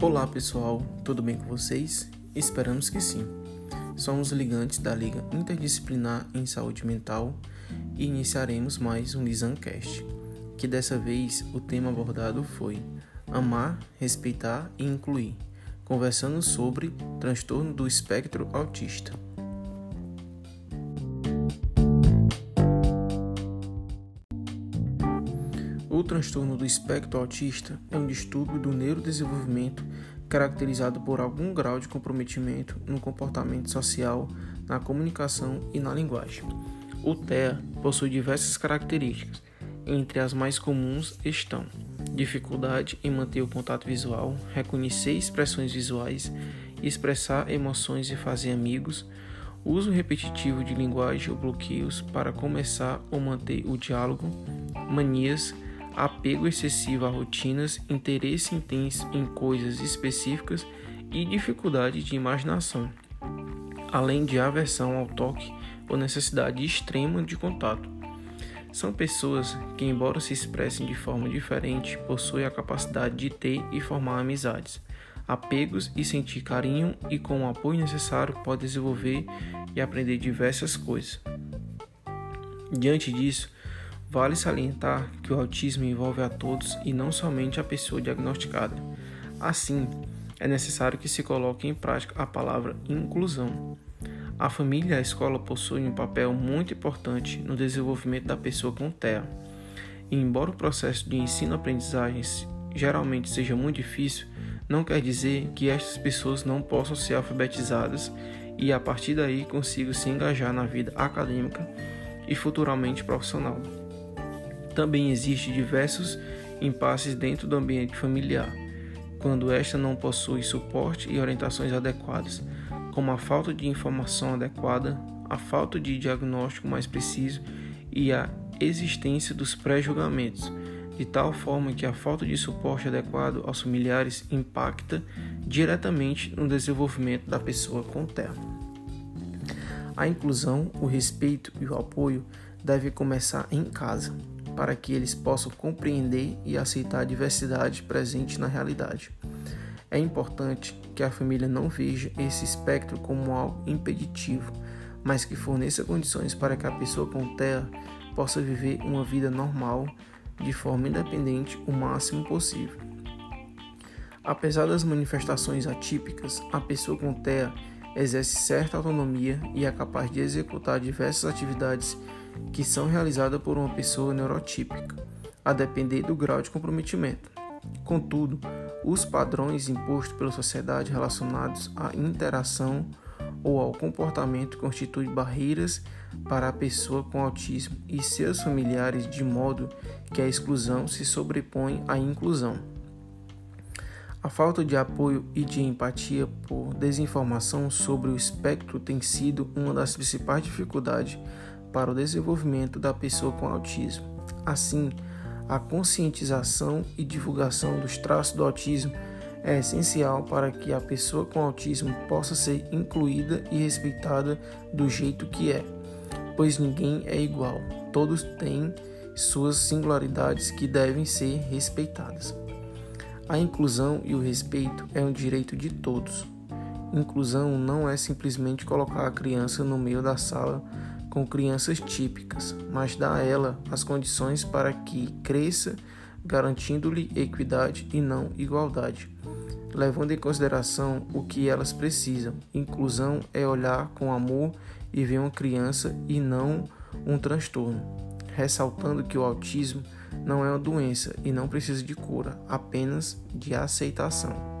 Olá pessoal, tudo bem com vocês? Esperamos que sim. Somos ligantes da Liga Interdisciplinar em Saúde Mental e iniciaremos mais um Lisancast, que dessa vez o tema abordado foi Amar, Respeitar e Incluir, conversando sobre transtorno do espectro autista. O transtorno do espectro autista é um distúrbio do neurodesenvolvimento caracterizado por algum grau de comprometimento no comportamento social, na comunicação e na linguagem. O TEA possui diversas características. Entre as mais comuns estão dificuldade em manter o contato visual, reconhecer expressões visuais, expressar emoções e fazer amigos, uso repetitivo de linguagem ou bloqueios para começar ou manter o diálogo, manias, apego excessivo a rotinas, interesse intenso em coisas específicas e dificuldade de imaginação, além de aversão ao toque ou necessidade extrema de contato. São pessoas que, embora se expressem de forma diferente, possuem a capacidade de ter e formar amizades, apegos e sentir carinho, e com o apoio necessário pode desenvolver e aprender diversas coisas. Diante disso, Vale salientar que o autismo envolve a todos e não somente a pessoa diagnosticada. Assim, é necessário que se coloque em prática a palavra inclusão. A família e a escola possuem um papel muito importante no desenvolvimento da pessoa com TEA. E embora o processo de ensino-aprendizagem geralmente seja muito difícil, não quer dizer que estas pessoas não possam ser alfabetizadas e a partir daí consigam se engajar na vida acadêmica e futuramente profissional. Também existem diversos impasses dentro do ambiente familiar, quando esta não possui suporte e orientações adequadas, como a falta de informação adequada, a falta de diagnóstico mais preciso e a existência dos pré-julgamentos, de tal forma que a falta de suporte adequado aos familiares impacta diretamente no desenvolvimento da pessoa com TEA. A inclusão, o respeito e o apoio devem começar em casa para que eles possam compreender e aceitar a diversidade presente na realidade. É importante que a família não veja esse espectro como algo impeditivo, mas que forneça condições para que a pessoa com TEA possa viver uma vida normal de forma independente o máximo possível. Apesar das manifestações atípicas, a pessoa com TEA exerce certa autonomia e é capaz de executar diversas atividades que são realizadas por uma pessoa neurotípica, a depender do grau de comprometimento. Contudo, os padrões impostos pela sociedade relacionados à interação ou ao comportamento constituem barreiras para a pessoa com autismo e seus familiares, de modo que a exclusão se sobrepõe à inclusão. A falta de apoio e de empatia por desinformação sobre o espectro tem sido uma das principais dificuldades para o desenvolvimento da pessoa com autismo. Assim, a conscientização e divulgação dos traços do autismo é essencial para que a pessoa com autismo possa ser incluída e respeitada do jeito que é, pois ninguém é igual, todos têm suas singularidades que devem ser respeitadas. A inclusão e o respeito é um direito de todos. Inclusão não é simplesmente colocar a criança no meio da sala com crianças típicas, mas dá a ela as condições para que cresça, garantindo-lhe equidade e não igualdade, levando em consideração o que elas precisam. Inclusão é olhar com amor e ver uma criança e não um transtorno, ressaltando que o autismo não é uma doença e não precisa de cura, apenas de aceitação.